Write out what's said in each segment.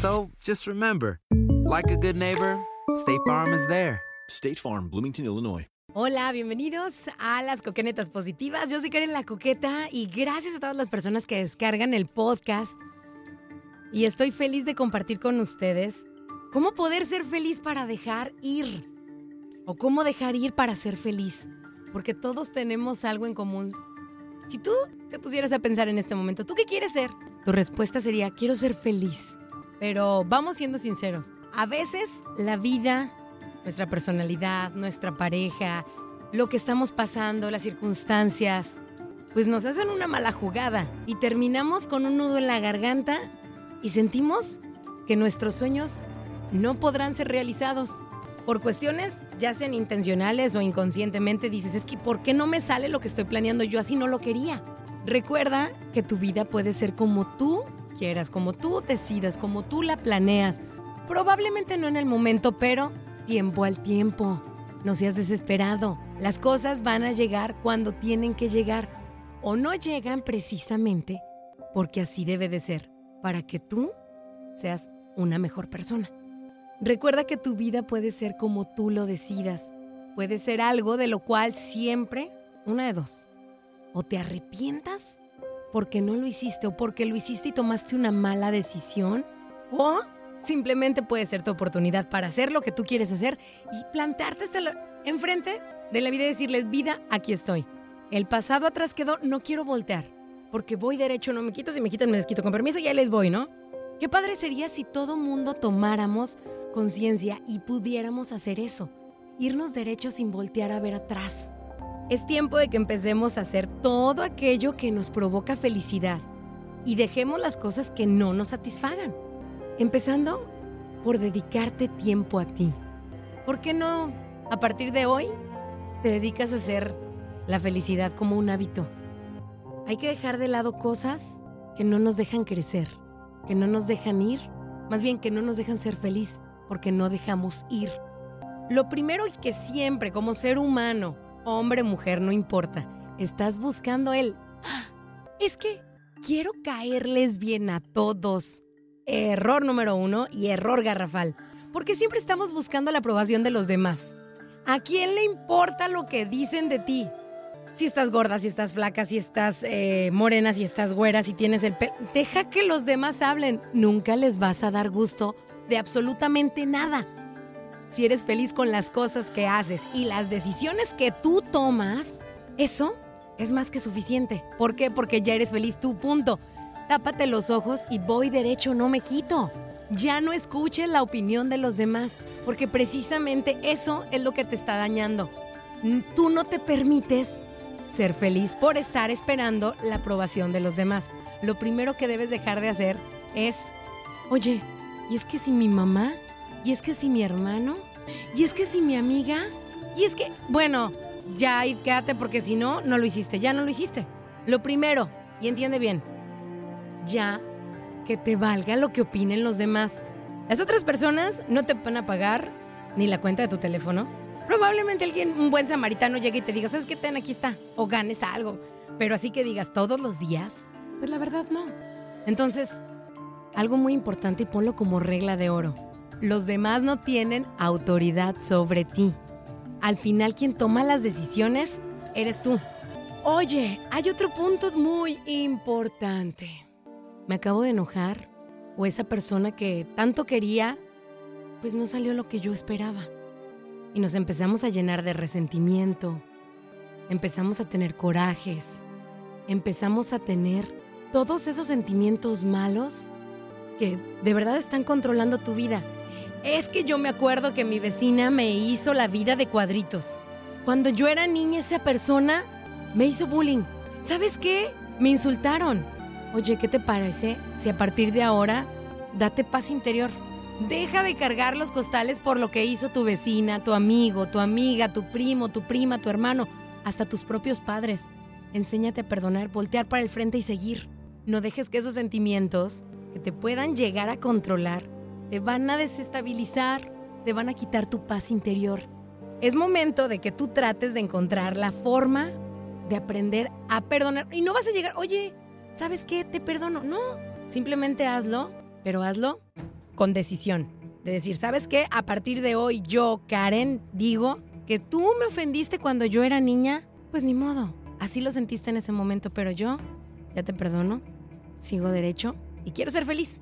So just remember, like a good neighbor, State Farm is there. State Farm, Bloomington, Illinois. Hola, bienvenidos a las Coquenetas Positivas. Yo soy Karen La Coqueta y gracias a todas las personas que descargan el podcast. Y estoy feliz de compartir con ustedes cómo poder ser feliz para dejar ir. O cómo dejar ir para ser feliz. Porque todos tenemos algo en común. Si tú te pusieras a pensar en este momento, ¿tú qué quieres ser? Tu respuesta sería, quiero ser feliz. Pero vamos siendo sinceros. A veces la vida nuestra personalidad, nuestra pareja, lo que estamos pasando, las circunstancias, pues nos hacen una mala jugada y terminamos con un nudo en la garganta y sentimos que nuestros sueños no podrán ser realizados. Por cuestiones ya sean intencionales o inconscientemente dices, es que ¿por qué no me sale lo que estoy planeando? Yo así no lo quería. Recuerda que tu vida puede ser como tú como tú decidas, como tú la planeas. Probablemente no en el momento, pero tiempo al tiempo. No seas desesperado. Las cosas van a llegar cuando tienen que llegar o no llegan precisamente porque así debe de ser, para que tú seas una mejor persona. Recuerda que tu vida puede ser como tú lo decidas. Puede ser algo de lo cual siempre, una de dos, o te arrepientas porque no lo hiciste o porque lo hiciste y tomaste una mala decisión, o Simplemente puede ser tu oportunidad para hacer lo que tú quieres hacer y plantarte hasta enfrente de la vida y decirles, vida, aquí estoy. El pasado atrás quedó, no quiero voltear, porque voy derecho, no me quito, si me quitan me desquito. Con permiso, ya les voy, ¿no? Qué padre sería si todo mundo tomáramos conciencia y pudiéramos hacer eso, irnos derecho sin voltear a ver atrás. Es tiempo de que empecemos a hacer todo aquello que nos provoca felicidad y dejemos las cosas que no nos satisfagan. Empezando por dedicarte tiempo a ti. ¿Por qué no, a partir de hoy, te dedicas a hacer la felicidad como un hábito? Hay que dejar de lado cosas que no nos dejan crecer, que no nos dejan ir, más bien que no nos dejan ser feliz, porque no dejamos ir. Lo primero que siempre, como ser humano, hombre, mujer, no importa, estás buscando el... "Ah, Es que quiero caerles bien a todos. Error número uno y error garrafal. Porque siempre estamos buscando la aprobación de los demás. ¿A quién le importa lo que dicen de ti? Si estás gorda, si estás flaca, si estás eh, morena, si estás güera, si tienes el pelo. Deja que los demás hablen. Nunca les vas a dar gusto de absolutamente nada. Si eres feliz con las cosas que haces y las decisiones que tú tomas, eso es más que suficiente. ¿Por qué? Porque ya eres feliz tú, punto. Tápate los ojos y voy derecho, no me quito. Ya no escuches la opinión de los demás, porque precisamente eso es lo que te está dañando. N- Tú no te permites ser feliz por estar esperando la aprobación de los demás. Lo primero que debes dejar de hacer es, oye, ¿y es que si mi mamá? ¿Y es que si mi hermano? ¿Y es que si mi amiga? ¿Y es que, bueno, ya ahí quédate porque si no, no lo hiciste, ya no lo hiciste. Lo primero, y entiende bien, ya que te valga lo que opinen los demás. Las otras personas no te van a pagar ni la cuenta de tu teléfono. Probablemente alguien, un buen samaritano, llegue y te diga, ¿sabes qué? Ten, aquí está. O ganes algo. Pero así que digas todos los días, pues la verdad no. Entonces, algo muy importante y ponlo como regla de oro. Los demás no tienen autoridad sobre ti. Al final quien toma las decisiones eres tú. Oye, hay otro punto muy importante. Me acabo de enojar o esa persona que tanto quería, pues no salió lo que yo esperaba. Y nos empezamos a llenar de resentimiento, empezamos a tener corajes, empezamos a tener todos esos sentimientos malos que de verdad están controlando tu vida. Es que yo me acuerdo que mi vecina me hizo la vida de cuadritos. Cuando yo era niña, esa persona me hizo bullying. ¿Sabes qué? Me insultaron. Oye, ¿qué te parece si a partir de ahora date paz interior? Deja de cargar los costales por lo que hizo tu vecina, tu amigo, tu amiga, tu primo, tu prima, tu hermano, hasta tus propios padres. Enséñate a perdonar, voltear para el frente y seguir. No dejes que esos sentimientos que te puedan llegar a controlar te van a desestabilizar, te van a quitar tu paz interior. Es momento de que tú trates de encontrar la forma de aprender a perdonar. Y no vas a llegar, oye, ¿sabes qué? Te perdono. No, simplemente hazlo, pero hazlo con decisión. De decir, ¿sabes qué? A partir de hoy yo, Karen, digo que tú me ofendiste cuando yo era niña. Pues ni modo, así lo sentiste en ese momento, pero yo ya te perdono, sigo derecho y quiero ser feliz.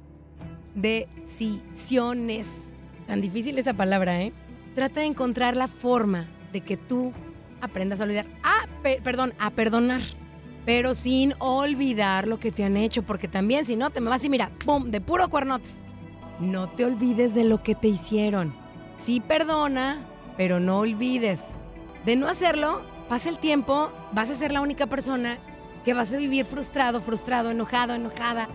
Decisiones. Tan difícil esa palabra, ¿eh? Trata de encontrar la forma de que tú aprendas a olvidar. Ah, pe- perdón, a perdonar. Pero sin olvidar lo que te han hecho, porque también si no te me vas y mira, ¡pum! de puro cuernotes. No te olvides de lo que te hicieron. Sí perdona, pero no olvides. De no hacerlo, pasa el tiempo, vas a ser la única persona que vas a vivir frustrado, frustrado, enojado, enojada.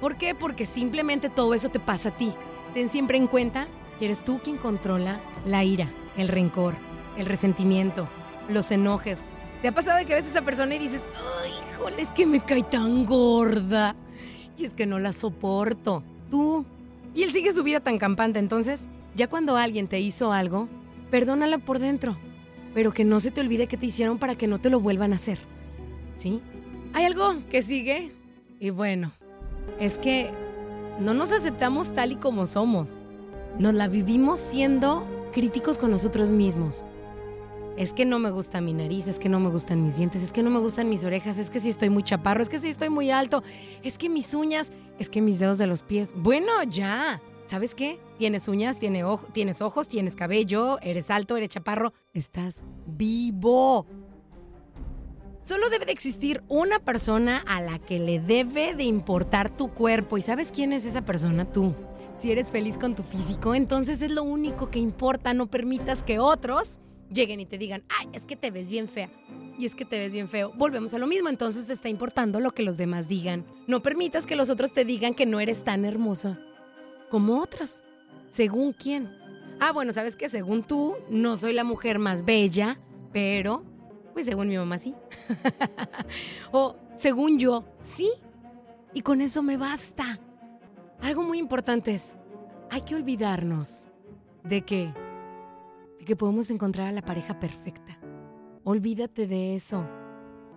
¿Por qué? Porque simplemente todo eso te pasa a ti. Ten siempre en cuenta que eres tú quien controla la ira, el rencor, el resentimiento, los enojes. ¿Te ha pasado de que ves a esa persona y dices, ay, híjole, es que me cae tan gorda? Y es que no la soporto. Tú. Y él sigue su vida tan campante. Entonces, ya cuando alguien te hizo algo, perdónala por dentro. Pero que no se te olvide que te hicieron para que no te lo vuelvan a hacer. ¿Sí? Hay algo que sigue. Y bueno, es que no nos aceptamos tal y como somos. Nos la vivimos siendo críticos con nosotros mismos. Es que no me gusta mi nariz, es que no me gustan mis dientes, es que no me gustan mis orejas, es que si estoy muy chaparro, es que si estoy muy alto, es que mis uñas, es que mis dedos de los pies. Bueno, ya. ¿Sabes qué? Tienes uñas, tiene ojo- tienes ojos, tienes cabello, eres alto, eres chaparro, estás vivo. Solo debe de existir una persona a la que le debe de importar tu cuerpo. ¿Y sabes quién es esa persona? Tú. Si eres feliz con tu físico, entonces es lo único que importa. No permitas que otros lleguen y te digan, ay, es que te ves bien fea. Y es que te ves bien feo. Volvemos a lo mismo, entonces te está importando lo que los demás digan. No permitas que los otros te digan que no eres tan hermoso como otros. ¿Según quién? Ah, bueno, ¿sabes qué? Según tú, no soy la mujer más bella, pero, pues según mi mamá sí. o según yo, sí. Y con eso me basta. Algo muy importante es, hay que olvidarnos de que, de que podemos encontrar a la pareja perfecta. Olvídate de eso.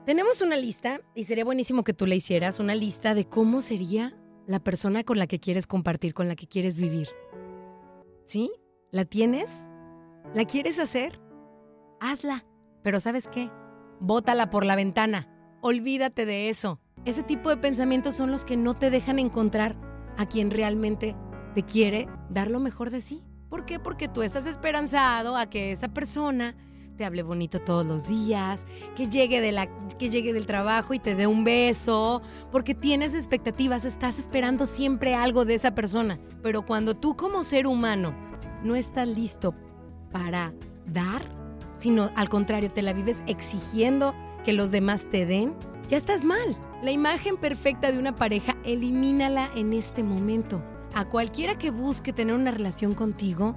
Tenemos una lista, y sería buenísimo que tú la hicieras, una lista de cómo sería la persona con la que quieres compartir, con la que quieres vivir. ¿Sí? ¿La tienes? ¿La quieres hacer? Hazla. Pero ¿sabes qué? Bótala por la ventana. Olvídate de eso. Ese tipo de pensamientos son los que no te dejan encontrar a quien realmente te quiere dar lo mejor de sí. ¿Por qué? Porque tú estás esperanzado a que esa persona te hable bonito todos los días, que llegue, de la, que llegue del trabajo y te dé un beso, porque tienes expectativas, estás esperando siempre algo de esa persona. Pero cuando tú como ser humano no estás listo para dar, sino al contrario, te la vives exigiendo que los demás te den, ya estás mal. La imagen perfecta de una pareja, elimínala en este momento. A cualquiera que busque tener una relación contigo,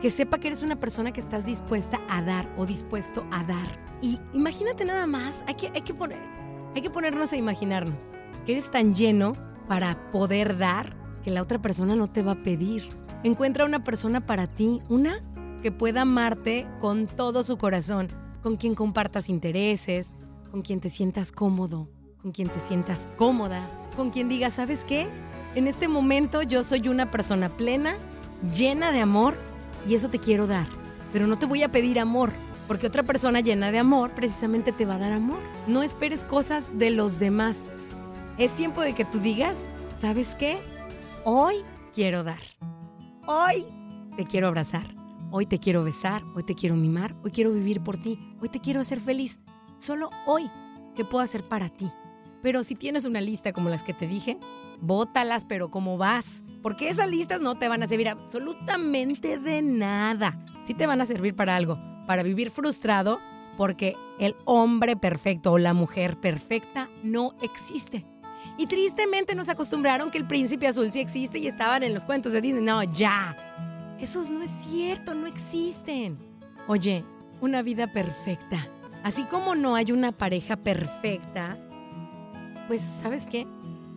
que sepa que eres una persona que estás dispuesta a dar o dispuesto a dar. Y imagínate nada más, hay que, hay que, hay que ponernos a imaginarnos que eres tan lleno para poder dar que la otra persona no te va a pedir. Encuentra una persona para ti, una que pueda amarte con todo su corazón, con quien compartas intereses, con quien te sientas cómodo, con quien te sientas cómoda, con quien digas, ¿sabes qué? En este momento yo soy una persona plena, llena de amor y eso te quiero dar. Pero no te voy a pedir amor, porque otra persona llena de amor precisamente te va a dar amor. No esperes cosas de los demás. Es tiempo de que tú digas, ¿sabes qué? Hoy quiero dar. Hoy te quiero abrazar. Hoy te quiero besar. Hoy te quiero mimar. Hoy quiero vivir por ti. Hoy te quiero hacer feliz. Solo hoy. ¿Qué puedo hacer para ti? Pero si tienes una lista como las que te dije, bótalas, pero como vas. Porque esas listas no te van a servir absolutamente de nada. Sí te van a servir para algo, para vivir frustrado, porque el hombre perfecto o la mujer perfecta no existe. Y tristemente nos acostumbraron que el príncipe azul sí existe y estaban en los cuentos de Disney. No, ya. Esos no es cierto, no existen. Oye, una vida perfecta. Así como no hay una pareja perfecta, pues ¿sabes qué?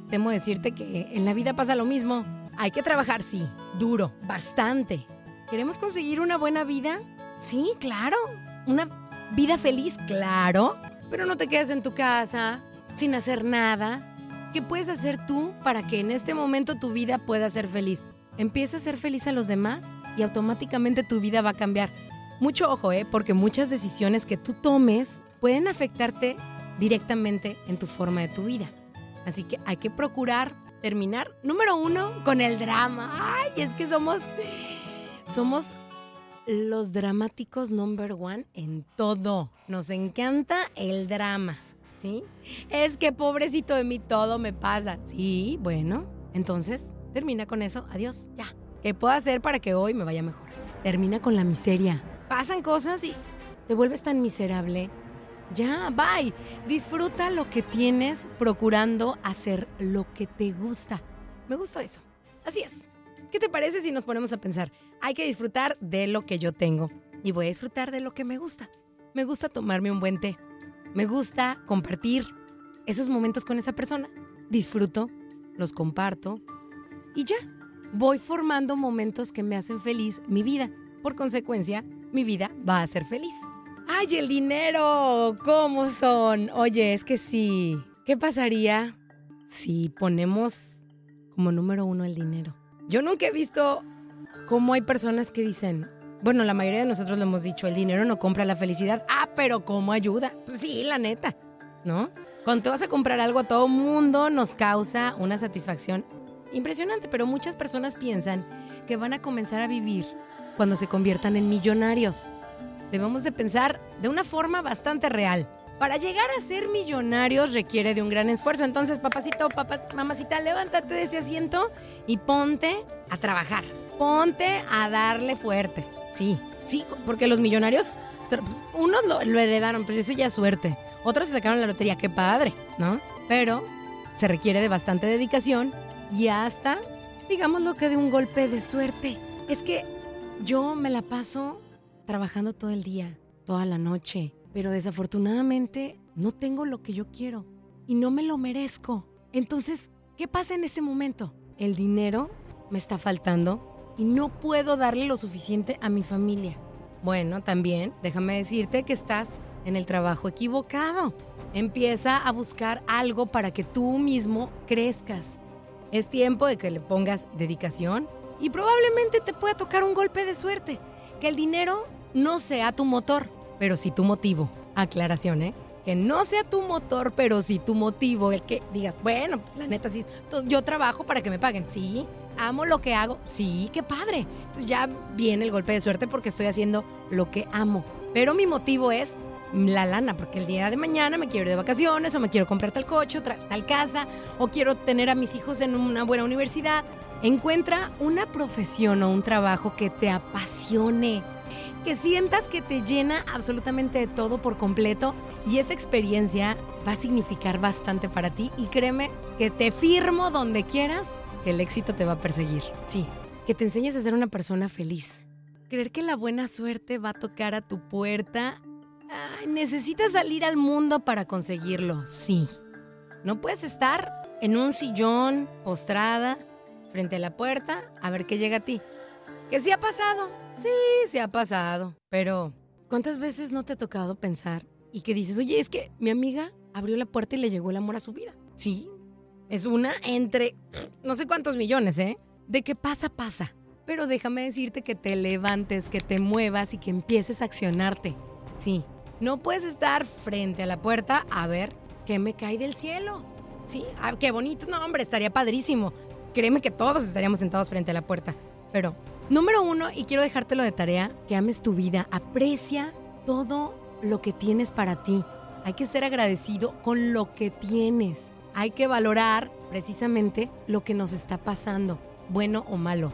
Temo decirte que en la vida pasa lo mismo. Hay que trabajar, sí, duro, bastante. ¿Queremos conseguir una buena vida? Sí, claro. Una vida feliz, claro. Pero no te quedes en tu casa sin hacer nada. ¿Qué puedes hacer tú para que en este momento tu vida pueda ser feliz? Empieza a ser feliz a los demás y automáticamente tu vida va a cambiar. Mucho ojo, ¿eh? Porque muchas decisiones que tú tomes pueden afectarte directamente en tu forma de tu vida. Así que hay que procurar terminar, número uno, con el drama. Ay, es que somos, somos los dramáticos number one en todo. Nos encanta el drama, ¿sí? Es que pobrecito de mí todo me pasa. Sí, bueno, entonces termina con eso. Adiós, ya. ¿Qué puedo hacer para que hoy me vaya mejor? Termina con la miseria. Pasan cosas y te vuelves tan miserable ya, bye. Disfruta lo que tienes procurando hacer lo que te gusta. Me gustó eso. Así es. ¿Qué te parece si nos ponemos a pensar? Hay que disfrutar de lo que yo tengo y voy a disfrutar de lo que me gusta. Me gusta tomarme un buen té. Me gusta compartir esos momentos con esa persona. Disfruto, los comparto y ya. Voy formando momentos que me hacen feliz mi vida. Por consecuencia, mi vida va a ser feliz. ¡Ay, el dinero! ¿Cómo son? Oye, es que sí. ¿Qué pasaría si ponemos como número uno el dinero? Yo nunca he visto cómo hay personas que dicen, bueno, la mayoría de nosotros lo hemos dicho, el dinero no compra la felicidad. Ah, pero ¿cómo ayuda? Pues sí, la neta, ¿no? Cuando te vas a comprar algo a todo mundo nos causa una satisfacción impresionante, pero muchas personas piensan que van a comenzar a vivir cuando se conviertan en millonarios debemos de pensar de una forma bastante real. Para llegar a ser millonarios requiere de un gran esfuerzo. Entonces, papacito, papá, mamacita, levántate de ese asiento y ponte a trabajar. Ponte a darle fuerte. Sí, sí, porque los millonarios, unos lo, heredaron, pero eso ya es suerte. Otros se sacaron la lotería, qué padre, ¿no? Pero se requiere de bastante dedicación y hasta, digamos lo que de un golpe de suerte. Es que yo me la paso trabajando todo el día, toda la noche, pero desafortunadamente no tengo lo que yo quiero y no me lo merezco. Entonces, ¿qué pasa en ese momento? El dinero me está faltando y no puedo darle lo suficiente a mi familia. Bueno, también déjame decirte que estás en el trabajo equivocado. Empieza a buscar algo para que tú mismo crezcas. Es tiempo de que le pongas dedicación y probablemente te pueda tocar un golpe de suerte. Que el dinero no sea tu motor, pero sí tu motivo. Aclaración, ¿eh? Que no sea tu motor, pero sí tu motivo. El que digas, bueno, la neta, sí, yo trabajo para que me paguen. Sí, amo lo que hago. Sí, qué padre. Entonces ya viene el golpe de suerte porque estoy haciendo lo que amo. Pero mi motivo es la lana, porque el día de mañana me quiero ir de vacaciones o me quiero comprar tal coche tal casa o quiero tener a mis hijos en una buena universidad. Encuentra una profesión o un trabajo que te apasione, que sientas que te llena absolutamente de todo por completo y esa experiencia va a significar bastante para ti y créeme que te firmo donde quieras que el éxito te va a perseguir. Sí, que te enseñes a ser una persona feliz. Creer que la buena suerte va a tocar a tu puerta. Necesitas salir al mundo para conseguirlo, sí. No puedes estar en un sillón, postrada, frente a la puerta, a ver qué llega a ti. ¿Que sí ha pasado? Sí, sí ha pasado. Pero, ¿cuántas veces no te ha tocado pensar y que dices, oye, es que mi amiga abrió la puerta y le llegó el amor a su vida? Sí. Es una entre no sé cuántos millones, ¿eh? De que pasa, pasa. Pero déjame decirte que te levantes, que te muevas y que empieces a accionarte. Sí. No puedes estar frente a la puerta a ver qué me cae del cielo. Sí, ah, qué bonito. No, hombre, estaría padrísimo. Créeme que todos estaríamos sentados frente a la puerta. Pero, número uno, y quiero dejártelo de tarea, que ames tu vida. Aprecia todo lo que tienes para ti. Hay que ser agradecido con lo que tienes. Hay que valorar precisamente lo que nos está pasando, bueno o malo.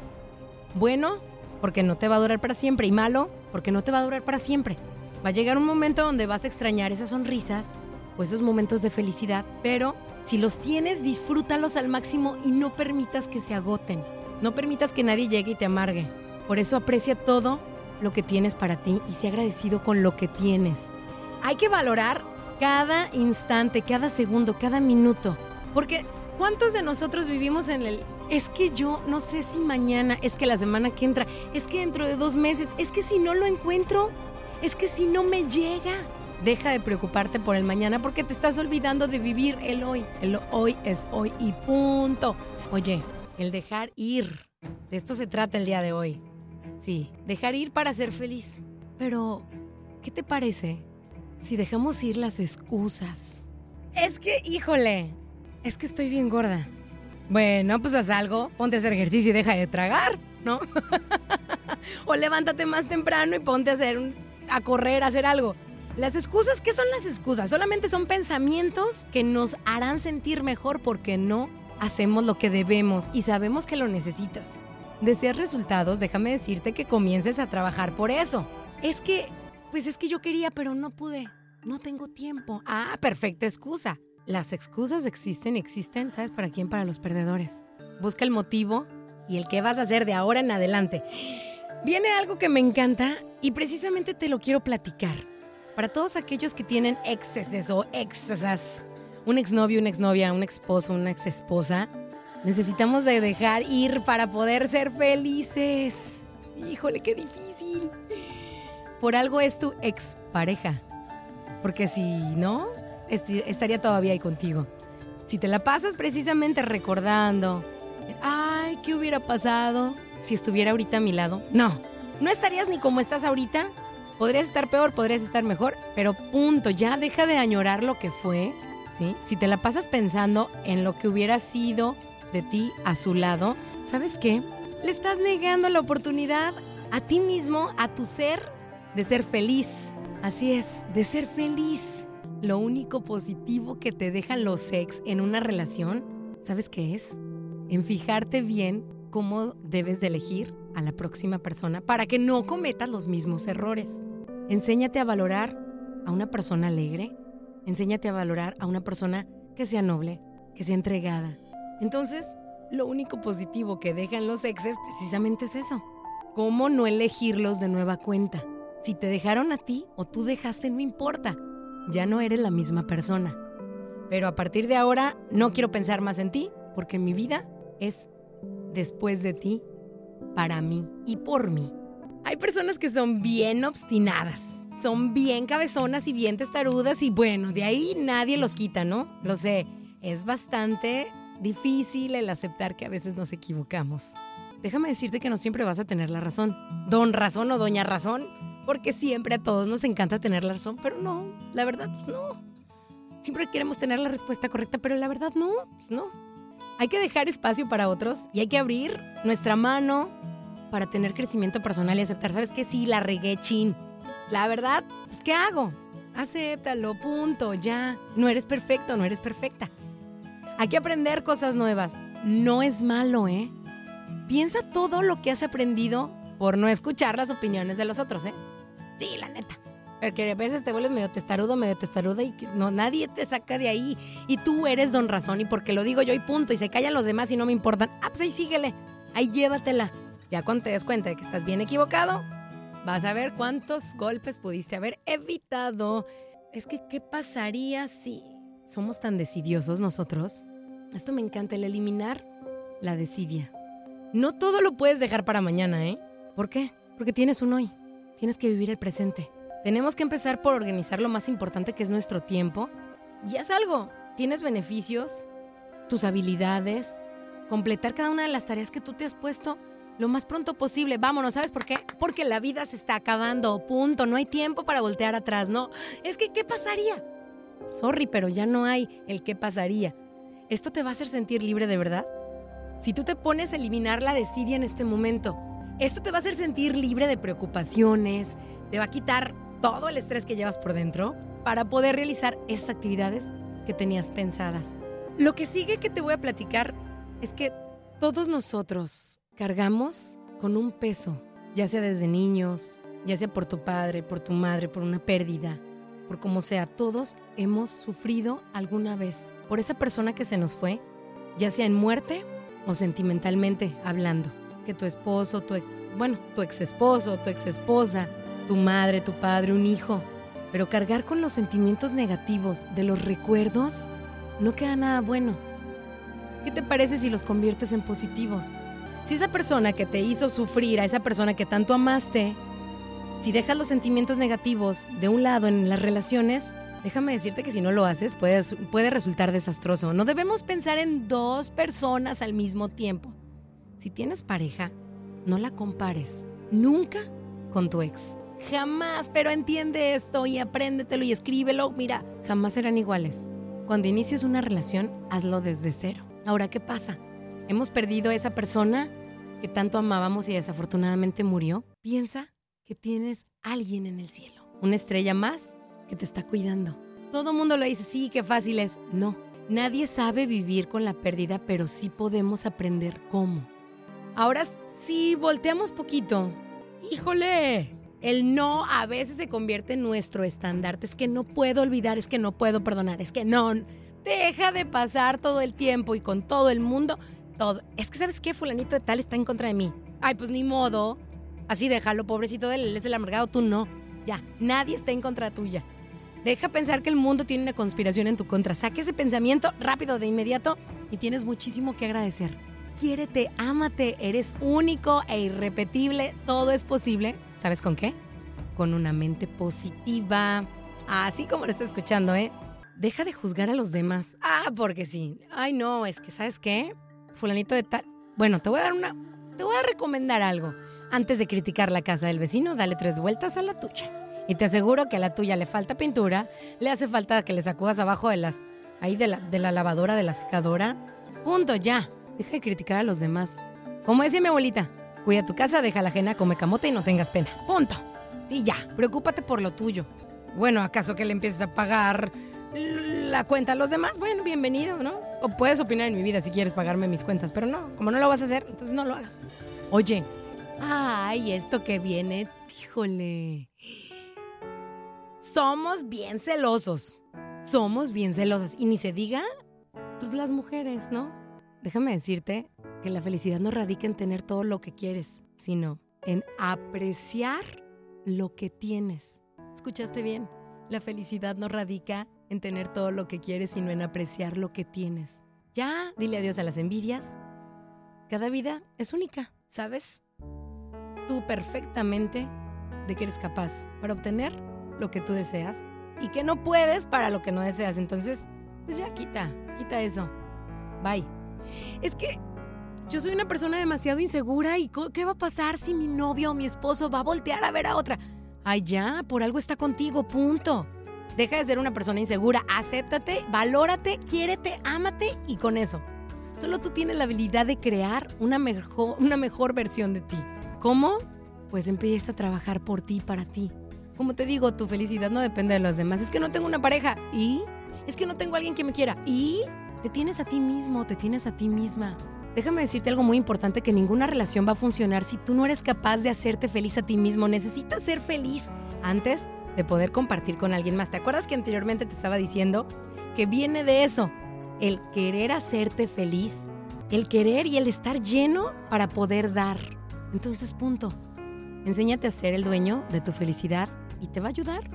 Bueno, porque no te va a durar para siempre. Y malo, porque no te va a durar para siempre. Va a llegar un momento donde vas a extrañar esas sonrisas o esos momentos de felicidad, pero si los tienes, disfrútalos al máximo y no permitas que se agoten. No permitas que nadie llegue y te amargue. Por eso aprecia todo lo que tienes para ti y sé agradecido con lo que tienes. Hay que valorar cada instante, cada segundo, cada minuto. Porque ¿cuántos de nosotros vivimos en el... Es que yo no sé si mañana, es que la semana que entra, es que dentro de dos meses, es que si no lo encuentro, es que si no me llega. Deja de preocuparte por el mañana porque te estás olvidando de vivir el hoy. El hoy es hoy y punto. Oye, el dejar ir. De esto se trata el día de hoy. Sí, dejar ir para ser feliz. Pero, ¿qué te parece si dejamos ir las excusas? Es que, híjole, es que estoy bien gorda. Bueno, pues haz algo, ponte a hacer ejercicio y deja de tragar, ¿no? o levántate más temprano y ponte a hacer un- a correr, a hacer algo. Las excusas, ¿qué son las excusas? Solamente son pensamientos que nos harán sentir mejor porque no hacemos lo que debemos y sabemos que lo necesitas. Deseas resultados, déjame decirte que comiences a trabajar por eso. Es que, pues es que yo quería, pero no pude. No tengo tiempo. Ah, perfecta excusa. Las excusas existen y existen, ¿sabes para quién? Para los perdedores. Busca el motivo y el qué vas a hacer de ahora en adelante. Viene algo que me encanta y precisamente te lo quiero platicar. Para todos aquellos que tienen exes o exesas, un exnovio, una exnovia, un exposo, una exesposa, necesitamos de dejar ir para poder ser felices. Híjole, qué difícil. Por algo es tu expareja. Porque si no, estaría todavía ahí contigo. Si te la pasas precisamente recordando, ay, ¿qué hubiera pasado si estuviera ahorita a mi lado? No, no estarías ni como estás ahorita. Podrías estar peor, podrías estar mejor, pero punto, ya deja de añorar lo que fue, ¿sí? Si te la pasas pensando en lo que hubiera sido de ti a su lado, ¿sabes qué? Le estás negando la oportunidad a ti mismo, a tu ser, de ser feliz. Así es, de ser feliz. Lo único positivo que te dejan los ex en una relación, ¿sabes qué es? En fijarte bien cómo debes de elegir a la próxima persona para que no cometas los mismos errores. Enséñate a valorar a una persona alegre, enséñate a valorar a una persona que sea noble, que sea entregada. Entonces, lo único positivo que dejan los exes precisamente es eso. ¿Cómo no elegirlos de nueva cuenta? Si te dejaron a ti o tú dejaste, no importa. Ya no eres la misma persona. Pero a partir de ahora no quiero pensar más en ti porque mi vida es después de ti, para mí y por mí. Hay personas que son bien obstinadas, son bien cabezonas y bien testarudas y bueno, de ahí nadie los quita, ¿no? Lo sé, es bastante difícil el aceptar que a veces nos equivocamos. Déjame decirte que no siempre vas a tener la razón. Don razón o doña razón, porque siempre a todos nos encanta tener la razón, pero no, la verdad no. Siempre queremos tener la respuesta correcta, pero la verdad no, no. Hay que dejar espacio para otros y hay que abrir nuestra mano para tener crecimiento personal y aceptar, ¿sabes qué? Sí, la regué, chin. la verdad, pues, ¿qué hago? Acéptalo, punto, ya. No eres perfecto, no eres perfecta. Hay que aprender cosas nuevas. No es malo, ¿eh? Piensa todo lo que has aprendido por no escuchar las opiniones de los otros, ¿eh? Sí, la neta. Porque a veces te vuelves medio testarudo, medio testaruda y que no, nadie te saca de ahí. Y tú eres don razón y porque lo digo yo y punto. Y se callan los demás y no me importan. Ah, pues ahí síguele. Ahí llévatela. Ya cuando te des cuenta de que estás bien equivocado, vas a ver cuántos golpes pudiste haber evitado. Es que, ¿qué pasaría si somos tan decidiosos nosotros? Esto me encanta, el eliminar la desidia. No todo lo puedes dejar para mañana, ¿eh? ¿Por qué? Porque tienes un hoy. Tienes que vivir el presente. Tenemos que empezar por organizar lo más importante que es nuestro tiempo. Y haz algo. Tienes beneficios, tus habilidades, completar cada una de las tareas que tú te has puesto lo más pronto posible. Vámonos, ¿sabes por qué? Porque la vida se está acabando, punto. No hay tiempo para voltear atrás, ¿no? Es que, ¿qué pasaría? Sorry, pero ya no hay el qué pasaría. ¿Esto te va a hacer sentir libre de verdad? Si tú te pones a eliminar la desidia en este momento, esto te va a hacer sentir libre de preocupaciones, te va a quitar todo el estrés que llevas por dentro para poder realizar esas actividades que tenías pensadas. Lo que sigue que te voy a platicar es que todos nosotros cargamos con un peso, ya sea desde niños, ya sea por tu padre, por tu madre, por una pérdida, por como sea, todos hemos sufrido alguna vez por esa persona que se nos fue, ya sea en muerte o sentimentalmente hablando. Que tu esposo, tu ex, bueno, tu ex esposo, tu ex esposa, tu madre, tu padre, un hijo. Pero cargar con los sentimientos negativos de los recuerdos no queda nada bueno. ¿Qué te parece si los conviertes en positivos? Si esa persona que te hizo sufrir, a esa persona que tanto amaste, si dejas los sentimientos negativos de un lado en las relaciones, déjame decirte que si no lo haces puede, puede resultar desastroso. No debemos pensar en dos personas al mismo tiempo. Si tienes pareja, no la compares nunca con tu ex. Jamás, pero entiende esto y apréndetelo y escríbelo. Mira, jamás serán iguales. Cuando inicies una relación, hazlo desde cero. Ahora, ¿qué pasa? Hemos perdido a esa persona que tanto amábamos y desafortunadamente murió. Piensa que tienes alguien en el cielo, una estrella más que te está cuidando. Todo el mundo lo dice, sí, qué fácil es. No, nadie sabe vivir con la pérdida, pero sí podemos aprender cómo. Ahora, si volteamos poquito, híjole, el no a veces se convierte en nuestro estandarte. Es que no puedo olvidar, es que no puedo perdonar, es que no. Deja de pasar todo el tiempo y con todo el mundo. Todo. Es que, ¿sabes qué? Fulanito de tal está en contra de mí. Ay, pues ni modo. Así déjalo, pobrecito de él, él es el amargado, tú no. Ya, nadie está en contra tuya. Deja pensar que el mundo tiene una conspiración en tu contra. Saque ese pensamiento rápido, de inmediato, y tienes muchísimo que agradecer. Quiérete, ámate, eres único e irrepetible, todo es posible ¿Sabes con qué? Con una mente positiva. Así como lo estás escuchando, ¿eh? Deja de juzgar a los demás. Ah, porque sí. Ay, no, es que, ¿sabes qué? Fulanito de tal. Bueno, te voy a dar una. Te voy a recomendar algo. Antes de criticar la casa del vecino, dale tres vueltas a la tuya. Y te aseguro que a la tuya le falta pintura, le hace falta que le sacudas abajo de las. ahí de la, de la lavadora, de la secadora. Punto, ya. Deja de criticar a los demás. Como decía mi abuelita, Cuida tu casa, deja la ajena, come camote y no tengas pena. Punto. Y ya, preocúpate por lo tuyo. Bueno, ¿acaso que le empieces a pagar la cuenta a los demás? Bueno, bienvenido, ¿no? O puedes opinar en mi vida si quieres pagarme mis cuentas, pero no, como no lo vas a hacer, entonces no lo hagas. Oye, ay, esto que viene, híjole. Somos bien celosos. Somos bien celosas. Y ni se diga, pues las mujeres, ¿no? Déjame decirte que la felicidad no radica en tener todo lo que quieres, sino en apreciar lo que tienes. ¿Escuchaste bien? La felicidad no radica en tener todo lo que quieres, sino en apreciar lo que tienes. Ya, dile adiós a las envidias. Cada vida es única, ¿sabes? Tú perfectamente de que eres capaz para obtener lo que tú deseas y que no puedes para lo que no deseas. Entonces, pues ya quita, quita eso. Bye. Es que yo soy una persona demasiado insegura y ¿qué va a pasar si mi novio o mi esposo va a voltear a ver a otra? Ay, ya, por algo está contigo, punto. Deja de ser una persona insegura, acéptate, valórate, quiérete, ámate y con eso. Solo tú tienes la habilidad de crear una mejor, una mejor versión de ti. ¿Cómo? Pues empieza a trabajar por ti para ti. Como te digo, tu felicidad no depende de los demás. Es que no tengo una pareja. ¿Y? Es que no tengo alguien que me quiera. ¿Y? Te tienes a ti mismo, te tienes a ti misma. Déjame decirte algo muy importante, que ninguna relación va a funcionar si tú no eres capaz de hacerte feliz a ti mismo. Necesitas ser feliz antes de poder compartir con alguien más. ¿Te acuerdas que anteriormente te estaba diciendo que viene de eso? El querer hacerte feliz, el querer y el estar lleno para poder dar. Entonces, punto. Enséñate a ser el dueño de tu felicidad y te va a ayudar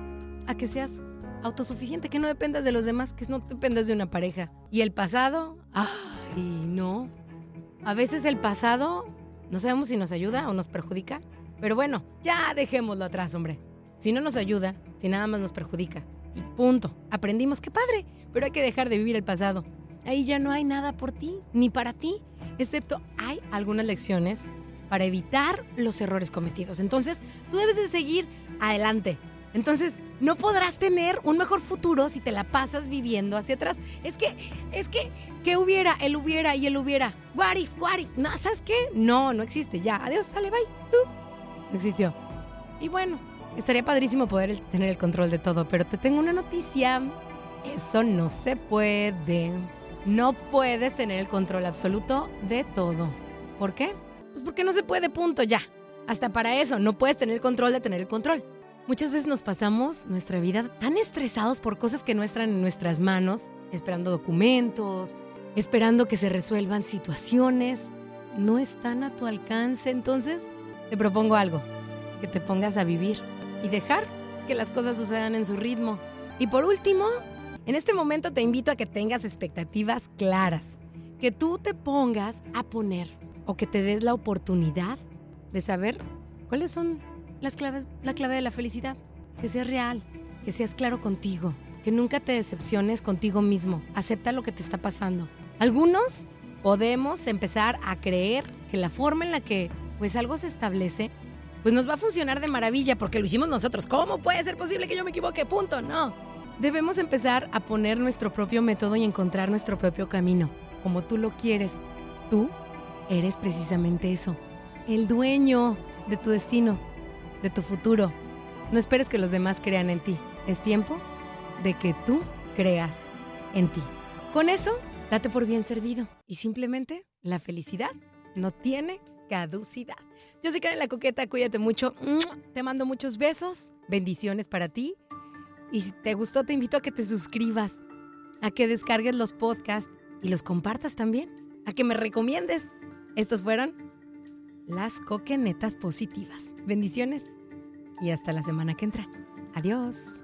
a que seas autosuficiente, que no dependas de los demás, que no dependas de una pareja. Y el pasado, ay, no. A veces el pasado no sabemos si nos ayuda o nos perjudica, pero bueno, ya dejémoslo atrás, hombre. Si no nos ayuda, si nada más nos perjudica. Y punto. Aprendimos, qué padre, pero hay que dejar de vivir el pasado. Ahí ya no hay nada por ti, ni para ti, excepto hay algunas lecciones para evitar los errores cometidos. Entonces, tú debes de seguir adelante. Entonces, no podrás tener un mejor futuro si te la pasas viviendo hacia atrás. Es que, es que, ¿qué hubiera? Él hubiera y él hubiera. What if? No, ¿sabes qué? No, no existe. Ya, adiós, sale, bye. No existió. Y bueno, estaría padrísimo poder tener el control de todo, pero te tengo una noticia. Eso no se puede. No puedes tener el control absoluto de todo. ¿Por qué? Pues porque no se puede, punto, ya. Hasta para eso, no puedes tener el control de tener el control. Muchas veces nos pasamos nuestra vida tan estresados por cosas que no están en nuestras manos, esperando documentos, esperando que se resuelvan situaciones. No están a tu alcance, entonces te propongo algo, que te pongas a vivir y dejar que las cosas sucedan en su ritmo. Y por último, en este momento te invito a que tengas expectativas claras, que tú te pongas a poner o que te des la oportunidad de saber cuáles son las claves, la clave de la felicidad. Que seas real, que seas claro contigo, que nunca te decepciones contigo mismo. Acepta lo que te está pasando. Algunos podemos empezar a creer que la forma en la que pues algo se establece pues nos va a funcionar de maravilla porque lo hicimos nosotros. ¿Cómo puede ser posible que yo me equivoque? Punto. No. Debemos empezar a poner nuestro propio método y encontrar nuestro propio camino, como tú lo quieres. Tú eres precisamente eso, el dueño de tu destino de tu futuro. No esperes que los demás crean en ti. Es tiempo de que tú creas en ti. Con eso, date por bien servido. Y simplemente, la felicidad no tiene caducidad. Yo soy Karen la Coqueta, cuídate mucho. Te mando muchos besos, bendiciones para ti. Y si te gustó, te invito a que te suscribas, a que descargues los podcasts y los compartas también, a que me recomiendes. Estos fueron las coquenetas positivas. Bendiciones y hasta la semana que entra. Adiós.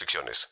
restricciones.